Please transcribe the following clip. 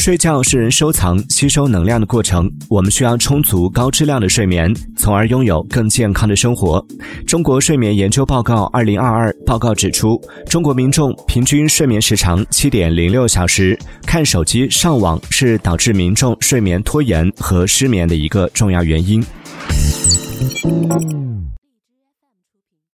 睡觉是人收藏吸收能量的过程我们需要充足高质量的睡眠从而拥有更健康的生活。中国睡眠研究报告二零二二报告指出中国民众平均睡眠时长七点零六小时看手机上网是导致民众睡眠拖延和失眠的一个重要原因。